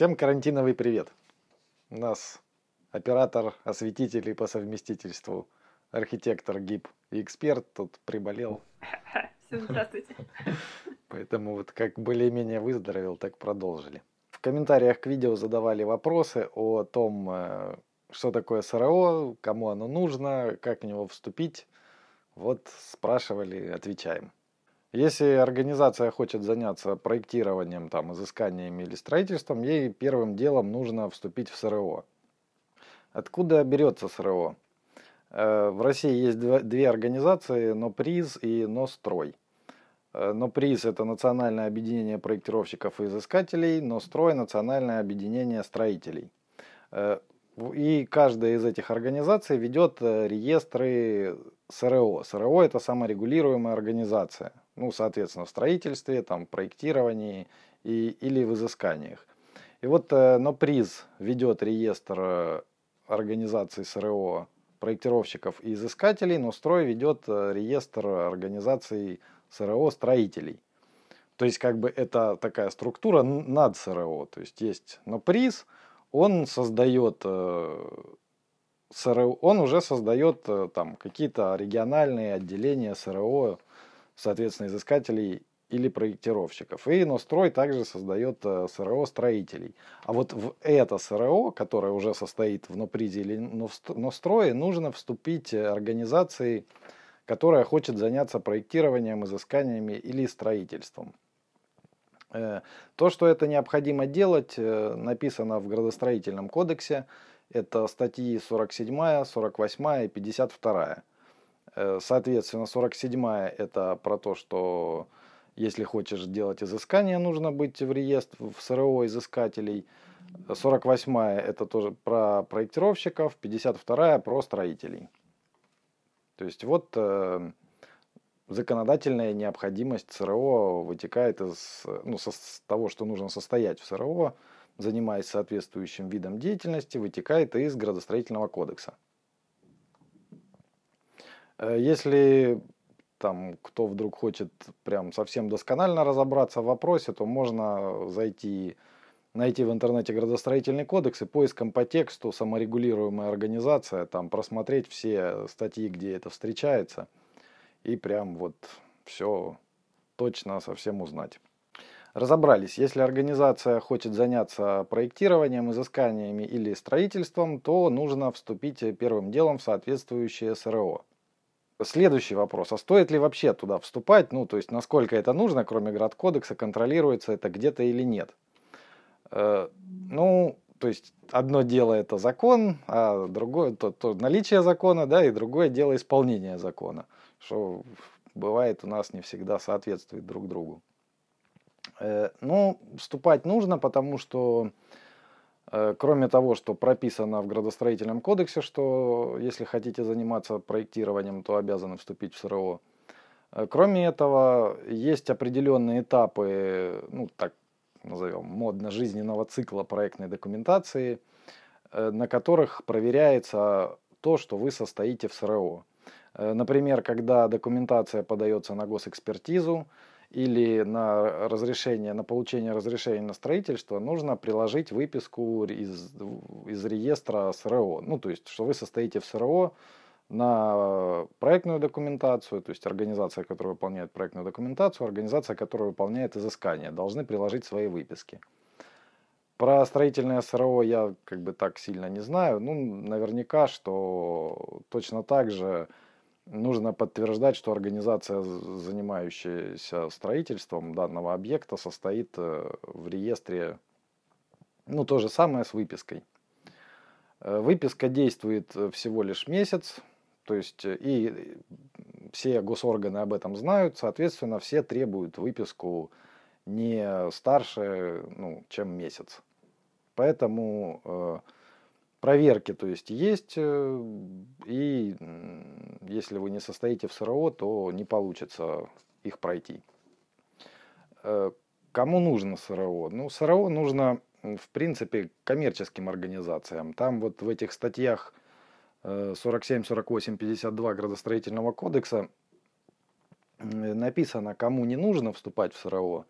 Всем карантиновый привет. У нас оператор осветителей по совместительству, архитектор ГИП и эксперт тут приболел. Всем здравствуйте. Поэтому вот как более-менее выздоровел, так продолжили. В комментариях к видео задавали вопросы о том, э, что такое СРО, кому оно нужно, как в него вступить. Вот спрашивали, отвечаем. Если организация хочет заняться проектированием, там, изысканиями или строительством, ей первым делом нужно вступить в СРО. Откуда берется СРО? Э, в России есть две организации, НОПРИЗ и НОСТРОЙ. Э, НОПРИЗ – это Национальное объединение проектировщиков и изыскателей, НОСТРОЙ – Национальное объединение строителей. Э, и каждая из этих организаций ведет реестры СРО. СРО – это саморегулируемая организация ну, соответственно, в строительстве, там, проектировании и, или в изысканиях. И вот э, НОПРИЗ ведет реестр э, организаций СРО проектировщиков и изыскателей, но строй ведет э, реестр организаций СРО строителей. То есть как бы это такая структура над СРО. То есть есть НОПРИЗ, он создает СРО, он уже создает там какие-то региональные отделения СРО соответственно, изыскателей или проектировщиков. И Нострой также создает э, СРО строителей. А вот в это СРО, которое уже состоит в НОПРИЗе или Нострое, нужно вступить организации, которая хочет заняться проектированием, изысканиями или строительством. Э, то, что это необходимо делать, э, написано в градостроительном кодексе. Это статьи 47, 48 и 52. Э, соответственно, 47-я это про то, что если хочешь делать изыскание, нужно быть в реестр в СРО изыскателей. 48-я это тоже про проектировщиков, 52-я про строителей. То есть вот э, законодательная необходимость СРО вытекает из ну, со, с того, что нужно состоять в СРО, занимаясь соответствующим видом деятельности, вытекает из градостроительного кодекса. Э, если там кто вдруг хочет прям совсем досконально разобраться в вопросе, то можно зайти, найти в интернете градостроительный кодекс и поиском по тексту саморегулируемая организация, там просмотреть все статьи, где это встречается, и прям вот все точно совсем узнать. Разобрались, если организация хочет заняться проектированием, изысканиями или строительством, то нужно вступить первым делом в соответствующее СРО. Следующий вопрос. А стоит ли вообще туда вступать? Ну, то есть, насколько это нужно, кроме градкодекса, контролируется это где-то или нет? Э, ну, то есть, одно дело это закон, а другое то, то наличие закона, да, и другое дело исполнение закона, что бывает у нас не всегда соответствует друг другу. Э, ну, вступать нужно, потому что Э, кроме того, что прописано в градостроительном кодексе, что если хотите заниматься проектированием, то обязаны вступить в СРО. Э, кроме этого, есть определенные этапы, ну так назовем, модно-жизненного цикла проектной документации, э, на которых проверяется то, что вы состоите в СРО. Например, когда документация подается на госэкспертизу, или на разрешение, на получение разрешения на строительство нужно приложить выписку из, из реестра СРО. Ну, то есть, что вы состоите в СРО на проектную документацию, то есть организация, которая выполняет проектную документацию, организация, которая выполняет изыскание, должны приложить свои выписки. Про строительное СРО я как бы так сильно не знаю. Ну, наверняка, что точно так же нужно подтверждать, что организация, занимающаяся строительством данного объекта, состоит э, в реестре, ну, то же самое с выпиской. Э, выписка действует э, всего лишь месяц, то есть и все госорганы об этом знают, соответственно, все требуют выписку не старше, ну, чем месяц. Поэтому проверки, то есть есть, и если вы не состоите в СРО, то не получится их пройти. Э, кому нужно СРО? Ну, СРО нужно, в принципе, коммерческим организациям. Там вот в этих статьях 47, 48, 52 градостроительного кодекса написано, кому не нужно вступать в СРО.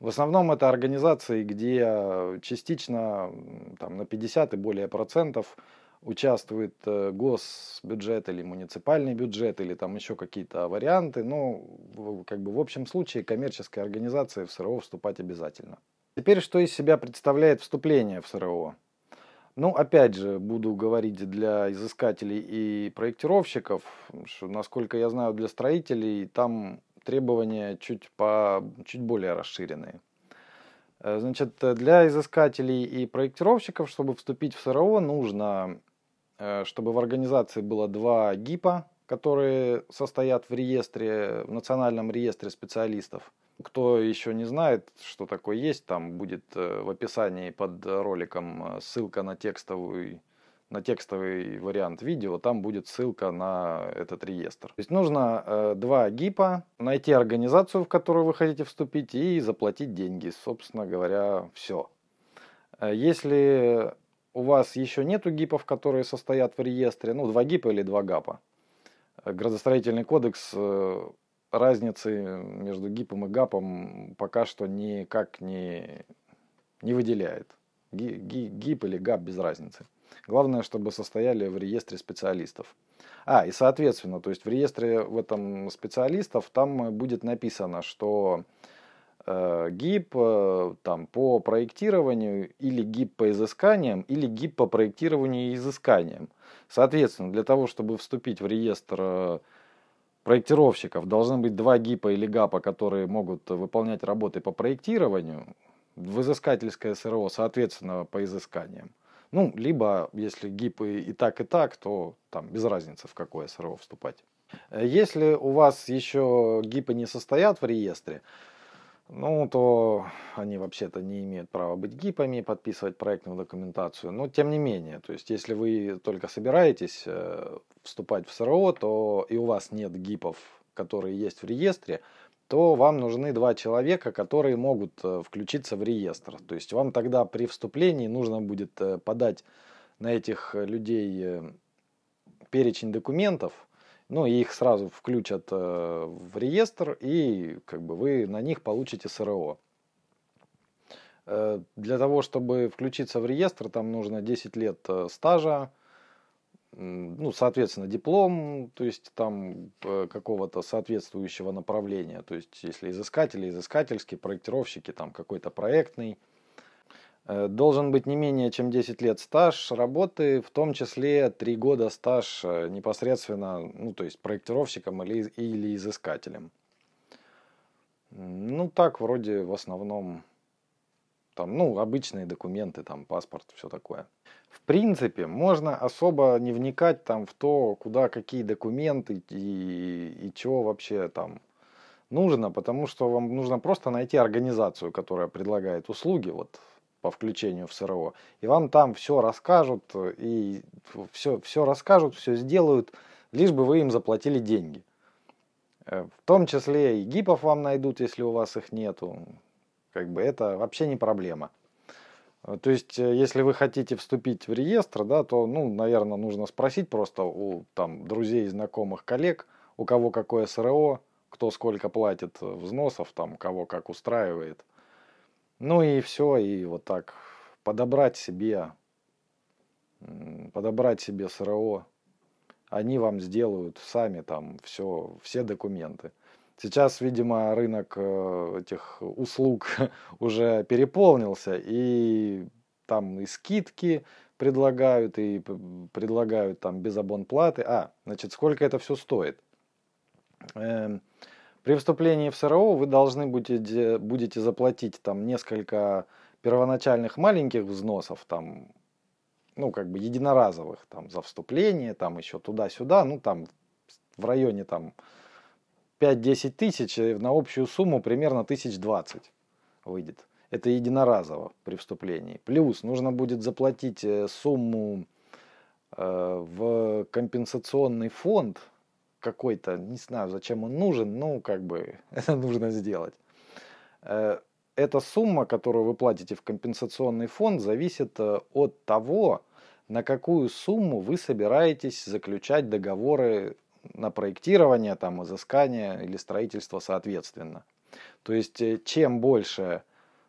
В основном это организации, где частично там, на 50 и более процентов участвует э, госбюджет или муниципальный бюджет или там еще какие-то варианты. Но как бы в общем случае коммерческая организация в СРО вступать обязательно. Теперь что из себя представляет вступление в СРО? Ну, опять же, буду говорить для изыскателей и проектировщиков, что, насколько я знаю, для строителей там требования чуть, по, чуть более расширенные. Э, значит, для изыскателей и проектировщиков, чтобы вступить в СРО, нужно Э, чтобы в организации было два ГИПа, которые состоят в реестре, в национальном реестре специалистов. Кто еще не знает, что такое есть, там будет э, в описании под роликом э, ссылка на текстовый, на текстовый вариант видео, там будет ссылка на этот реестр. То есть нужно э, два ГИПа, найти организацию, в которую вы хотите вступить и заплатить деньги. Собственно говоря, все. Если у вас еще нету гипов, которые состоят в реестре, ну, два гипа или два гапа. Градостроительный кодекс э, разницы между гипом и гапом пока что никак не, не выделяет. Гип или гап без разницы. Главное, чтобы состояли в реестре специалистов. А, и соответственно, то есть в реестре в этом специалистов там будет написано, что Э, ГИП э, там, по проектированию или ГИП по изысканиям, или ГИП по проектированию и изысканиям. Соответственно, для того, чтобы вступить в реестр э, проектировщиков, должны быть два ГИПа или ГАПа, которые могут выполнять работы по проектированию, в изыскательское СРО, соответственно, по изысканиям. Ну, либо, если ГИПы и так, и так, то там без разницы, в какое СРО вступать. Если у вас еще ГИПы не состоят в реестре, ну, то они вообще-то не имеют права быть гипами, подписывать проектную документацию. Но тем не менее, то есть если вы только собираетесь э, вступать в СРО, то и у вас нет гипов, которые есть в реестре, то вам нужны два человека, которые могут э, включиться в реестр. То есть вам тогда при вступлении нужно будет э, подать на этих людей перечень документов, ну, и их сразу включат э, в реестр, и как бы вы на них получите СРО. Э, для того, чтобы включиться в реестр, там нужно 10 лет э, стажа, ну, соответственно, диплом, то есть там какого-то соответствующего направления. То есть, если изыскатели, изыскательские, проектировщики, там какой-то проектный – Э, должен быть не менее чем 10 лет стаж работы, в том числе 3 года стаж э, непосредственно, ну, то есть проектировщиком или, или изыскателем. Ну, так вроде в основном, там, ну, обычные документы, там, паспорт, все такое. В принципе, можно особо не вникать там в то, куда какие документы и, и чего вообще там нужно, потому что вам нужно просто найти организацию, которая предлагает услуги, вот по включению в СРО. И вам там все расскажут, и все, все расскажут, все сделают, лишь бы вы им заплатили деньги. Э, в том числе и гипов вам найдут, если у вас их нету. Как бы это вообще не проблема. Э, то есть, э, если вы хотите вступить в реестр, да, то, ну, наверное, нужно спросить просто у там, друзей, знакомых, коллег, у кого какое СРО, кто сколько платит взносов, там, кого как устраивает. Ну и все, и вот так подобрать себе, подобрать себе СРО. Они вам сделают сами там все, все документы. Сейчас, видимо, рынок э, этих услуг уже переполнился, и там и скидки предлагают, и предлагают там без абонплаты. А, значит, сколько это все стоит? Эм, при вступлении в СРО вы должны будете, будете заплатить там несколько первоначальных маленьких взносов, там, ну, как бы единоразовых, там, за вступление, там, еще туда-сюда, ну, там, в районе, там, 5-10 тысяч, на общую сумму примерно 1020 выйдет. Это единоразово при вступлении. Плюс нужно будет заплатить э, сумму э, в компенсационный фонд какой-то, не знаю, зачем он нужен, ну, как бы, это нужно сделать. Э, эта сумма, которую вы платите в компенсационный фонд, зависит э, от того, на какую сумму вы собираетесь заключать договоры на проектирование, там, изыскание или строительство соответственно. То есть, э, чем больше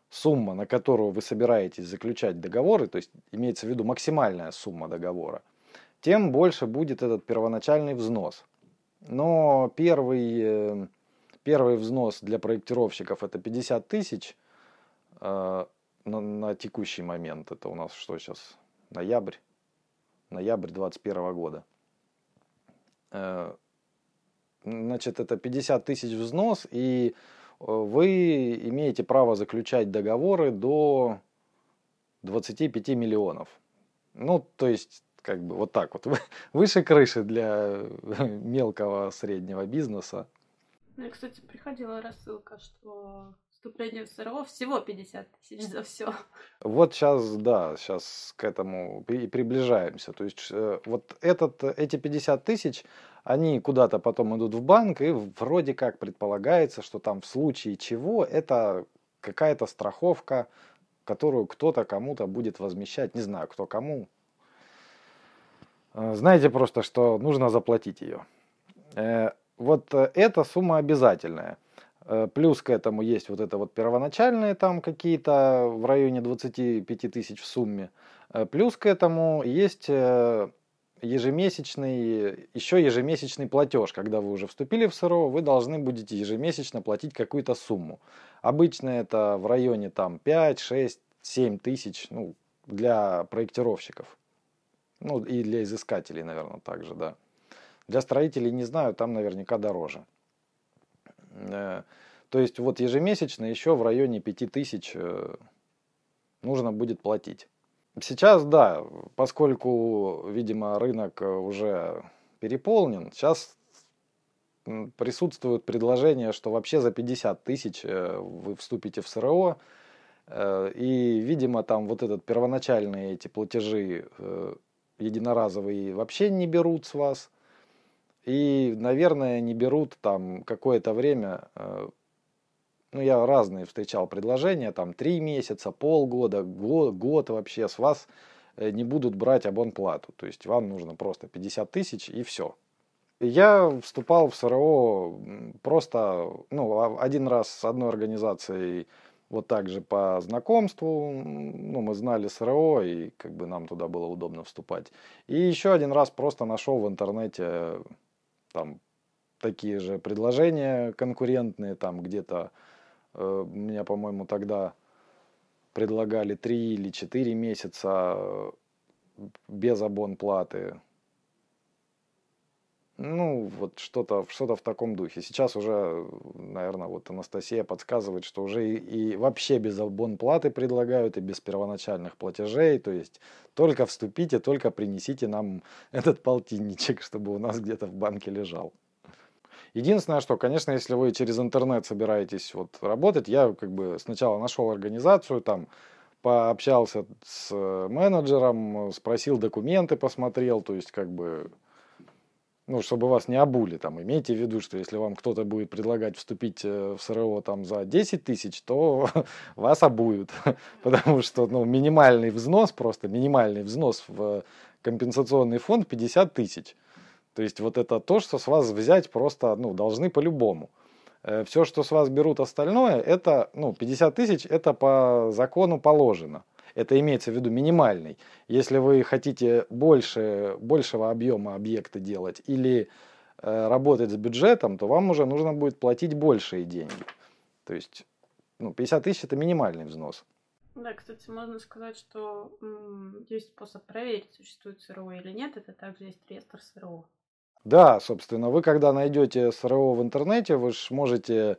сумма, на которую вы собираетесь заключать договоры, то есть имеется в виду максимальная сумма договора, тем больше будет этот первоначальный взнос. Но первый, э, первый взнос для проектировщиков это 50 тысяч э, на, на текущий момент. Это у нас что сейчас? Ноябрь. Ноябрь 2021 года. Э, значит, это 50 тысяч взнос, и вы имеете право заключать договоры до 25 миллионов. Ну, то есть, как бы вот так вот, выше крыши для мелкого среднего бизнеса. Ну, и, кстати, приходила рассылка, что вступление в СРО всего 50 тысяч за все. Вот сейчас, да, сейчас к этому и приближаемся. То есть э, вот этот, эти 50 тысяч, они куда-то потом идут в банк, и вроде как предполагается, что там в случае чего это какая-то страховка, которую кто-то кому-то будет возмещать. Не знаю, кто кому. Э, знаете просто, что нужно заплатить ее. Э, вот эта сумма обязательная. Э, плюс к этому есть вот это вот первоначальные там какие-то в районе 25 тысяч в сумме. Э, плюс к этому есть э, ежемесячный, еще ежемесячный платеж. Когда вы уже вступили в СРО, вы должны будете ежемесячно платить какую-то сумму. Обычно это в районе там 5, 6, 7 тысяч ну, для проектировщиков. Ну и для изыскателей, наверное, также, да. Для строителей не знаю, там наверняка дороже. Э, то есть вот ежемесячно еще в районе 5000 э, нужно будет платить. Сейчас, да, поскольку, видимо, рынок уже переполнен, сейчас присутствует предложение, что вообще за 50 тысяч э, вы вступите в СРО, и, видимо, там вот этот первоначальные эти платежи единоразовые вообще не берут с вас – и, наверное, не берут там какое-то время, э, ну, я разные встречал предложения, там, три месяца, полгода, год, год вообще с вас э, не будут брать абонплату. То есть вам нужно просто 50 тысяч и все. Я вступал в СРО просто, ну, а, один раз с одной организацией вот так же по знакомству, ну, мы знали СРО, и как бы нам туда было удобно вступать. И еще один раз просто нашел в интернете там такие же предложения конкурентные, там где-то э, меня, по-моему, тогда предлагали 3 или 4 месяца э, без абонплаты. Ну, вот что-то что в таком духе. Сейчас уже, наверное, вот Анастасия подсказывает, что уже и, и вообще без абонплаты предлагают, и без первоначальных платежей. То есть только вступите, только принесите нам этот полтинничек, чтобы у нас где-то в банке лежал. Единственное, что, конечно, если вы через интернет собираетесь вот работать, я как бы сначала нашел организацию, там пообщался с менеджером, спросил документы, посмотрел, то есть как бы ну, чтобы вас не обули, там, имейте в виду, что если вам кто-то будет предлагать вступить э, в СРО там за 10 тысяч, то вас обуют, потому что, ну, минимальный взнос, просто минимальный взнос в компенсационный фонд 50 тысяч. То есть вот это то, что с вас взять просто, ну, должны по-любому. Э, Все, что с вас берут остальное, это, ну, 50 тысяч, это по закону положено. Это имеется в виду минимальный. Если вы хотите больше, большего объема объекта делать или э, работать с бюджетом, то вам уже нужно будет платить большие деньги. То есть ну, 50 тысяч это минимальный взнос. Да, кстати, можно сказать, что м, есть способ проверить, существует СРО или нет. Это также есть реестр СРО. Да, собственно, вы когда найдете СРО в интернете, вы же можете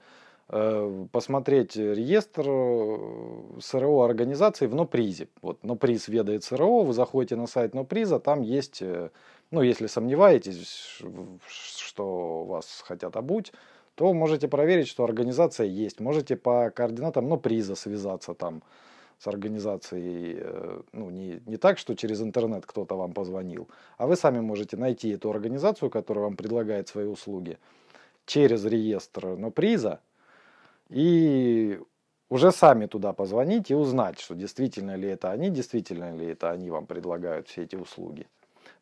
посмотреть реестр э, СРО организации в НОПРИЗе. Вот НОПРИЗ ведает СРО, вы заходите на сайт НОПРИЗа, там есть, э, ну если сомневаетесь, что вас хотят обуть, то можете проверить, что организация есть. Можете по координатам НОПРИЗа связаться там с организацией, ну, не, не так, что через интернет кто-то вам позвонил, а вы сами можете найти эту организацию, которая вам предлагает свои услуги, через реестр НОПРИЗа, и уже сами туда позвонить и узнать, что действительно ли это они, действительно ли это они вам предлагают все эти услуги.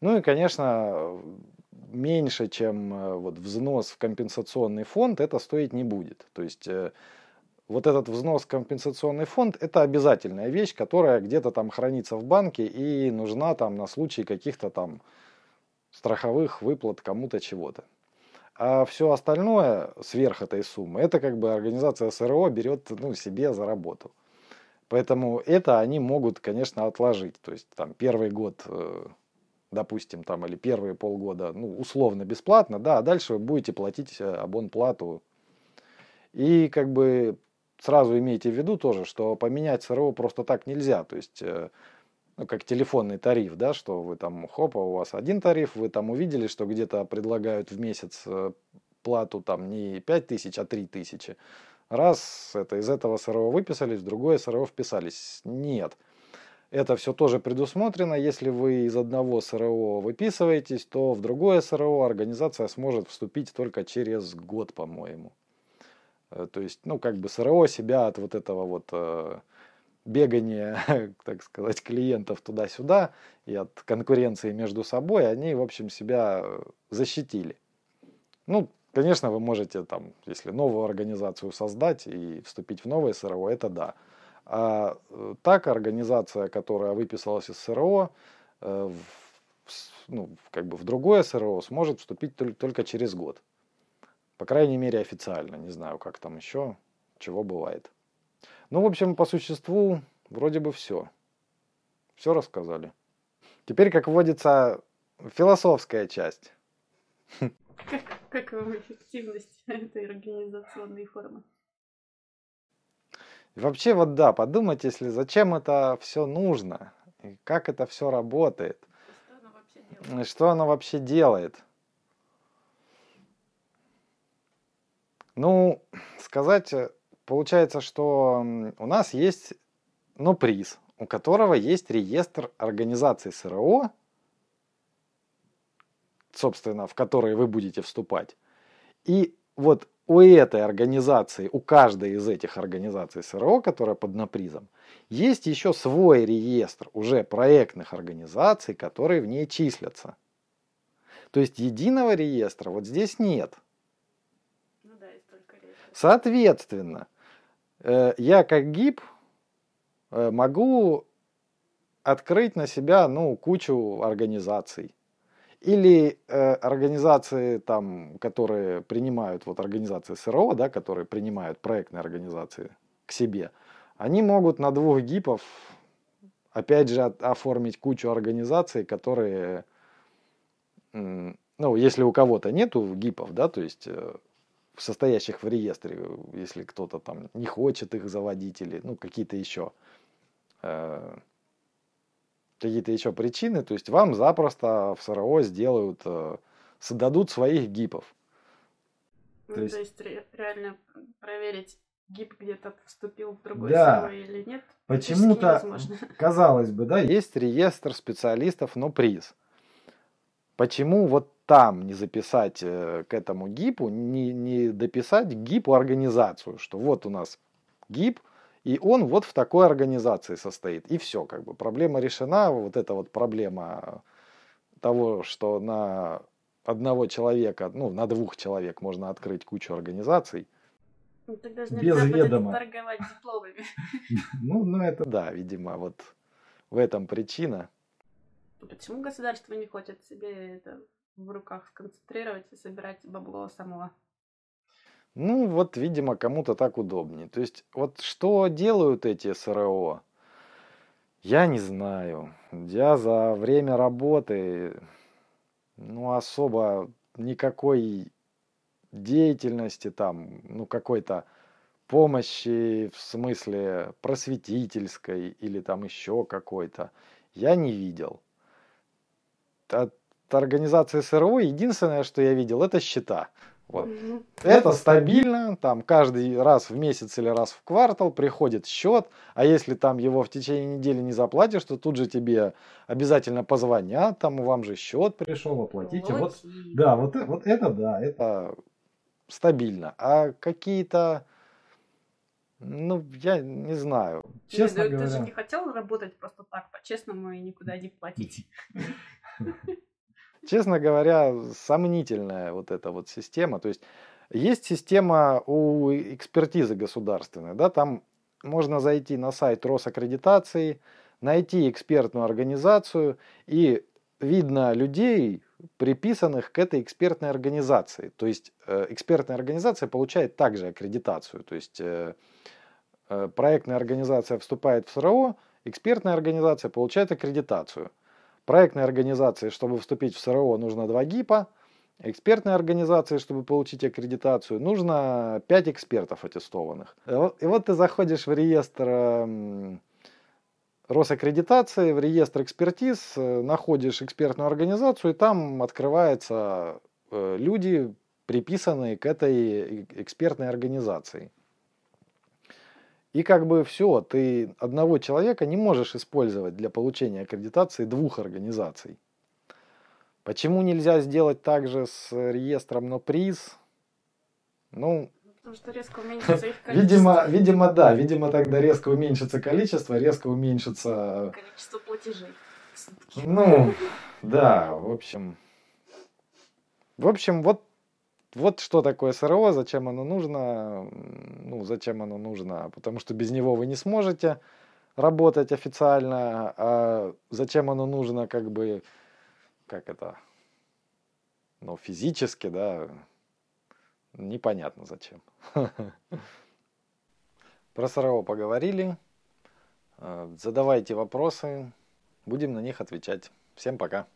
Ну и, конечно, меньше, чем э, вот взнос в компенсационный фонд, это стоить не будет. То есть э, вот этот взнос в компенсационный фонд – это обязательная вещь, которая где-то там хранится в банке и нужна там на случай каких-то там страховых выплат кому-то чего-то. А все остальное сверх этой суммы, это как бы организация СРО берет ну, себе за работу. Поэтому это они могут, конечно, отложить. То есть там первый год, э, допустим, там или первые полгода, ну, условно бесплатно, да, а дальше вы будете платить э, абонплату. И как бы сразу имейте в виду тоже, что поменять СРО просто так нельзя. То есть, э, ну, как телефонный тариф, да, что вы там, хопа, у вас один тариф, вы там увидели, что где-то предлагают в месяц плату там не 5 тысяч, а 3 тысячи. Раз это из этого СРО выписались, в другое СРО вписались. Нет. Это все тоже предусмотрено. Если вы из одного СРО выписываетесь, то в другое СРО организация сможет вступить только через год, по-моему. Э, то есть, ну, как бы СРО себя от вот этого вот э, бегания, так сказать, клиентов туда-сюда и от конкуренции между собой, они, в общем, себя защитили. Ну, Конечно, вы можете там, если новую организацию создать и вступить в новое СРО, это да. А э, так организация, которая выписалась из СРО, э, ну, как бы в другое СРО сможет вступить только через год. По крайней мере, официально. Не знаю, как там еще, чего бывает. Ну, в общем, по существу вроде бы все. Все рассказали. Теперь, как вводится, философская часть. Как, как вам эффективность этой организационной формы? вообще, вот да, подумать, если зачем это все нужно, и как это все работает. Что оно вообще делает? Что оно вообще делает? Ну, сказать, получается, что у нас есть, ну, приз, у которого есть реестр организаций СРО, собственно, в которые вы будете вступать. И вот у этой организации, у каждой из этих организаций СРО, которая под напризом, есть еще свой реестр уже проектных организаций, которые в ней числятся. То есть единого реестра вот здесь нет. Ну да, есть только реестр. Соответственно, я как ГИП э, могу открыть на себя ну, кучу организаций. Или э, организации, там, которые принимают, вот организации СРО, да, которые принимают проектные организации к себе, они могут на двух гипов, опять же, от, оформить кучу организаций, которые, ну, если у кого-то нету гипов, да, то есть э, состоящих в реестре, если кто-то там не хочет их заводить или, ну, какие-то еще э, какие-то еще причины, то есть вам запросто в СРО сделают, э, дадут своих гипов. Ну, то есть, то есть ре- реально проверить, гип где-то вступил в другой да. СРО или нет, Почему-то, казалось бы, да, есть реестр специалистов, но приз. Почему вот там не записать э, к этому гипу, не, не дописать гипу организацию, что вот у нас гип, и он вот в такой организации состоит. И все, как бы проблема решена. Вот эта вот проблема того, что на одного человека, ну, на двух человек можно открыть кучу организаций. Ну, тогда же без ведома. торговать дипломами. Ну, ну, это да, видимо, вот в этом причина. Почему государство не хочет себе это в руках сконцентрировать и собирать бабло самого? Ну, вот, видимо, кому-то так удобнее. То есть, вот что делают эти СРО, я не знаю. Я за время работы, ну, особо никакой деятельности там, ну, какой-то помощи в смысле просветительской или там еще какой-то, я не видел. От организации СРО единственное, что я видел, это счета. Вот. Это стабильно, там каждый раз в месяц или раз в квартал приходит счет, а если там его в течение недели не заплатишь, то тут же тебе обязательно позвонят, там вам же счет пришел, оплатите. Вот, да, вот, вот это да, это стабильно. А какие-то, ну, я не знаю. Честно Нет, говоря. Ты же не хотел работать просто так, по-честному, и никуда не платить. Честно говоря, сомнительная вот эта вот система. То есть Есть система у экспертизы государственной, да, там можно зайти на сайт Росаккредитации, найти экспертную организацию и видно людей, приписанных к этой экспертной организации. То есть э, экспертная организация получает также аккредитацию. То есть э, э, проектная организация вступает в СРО, экспертная организация получает аккредитацию. Проектной организации, чтобы вступить в СРО, нужно 2 ГИПа. Экспертной организации, чтобы получить аккредитацию, нужно 5 экспертов аттестованных. И вот ты заходишь в реестр Росаккредитации, в реестр экспертиз, э, находишь экспертную организацию, и там открываются э, люди, приписанные к этой экспертной организации. И как бы все, ты одного человека не можешь использовать для получения аккредитации двух организаций. Почему нельзя сделать так же с реестром НОПРИЗ? Ну, Потому что резко уменьшится их количество. Видимо, видимо, да. Видимо, тогда резко уменьшится количество, резко уменьшится... Количество платежей. Ну, да, в общем... В общем, вот, вот что такое СРО, зачем оно нужно. Ну, зачем оно нужно? Потому что без него вы не сможете работать официально. А зачем оно нужно, как бы, как это, ну, физически, да, непонятно зачем. Про СРО поговорили. Э, задавайте вопросы, будем на них отвечать. Всем пока.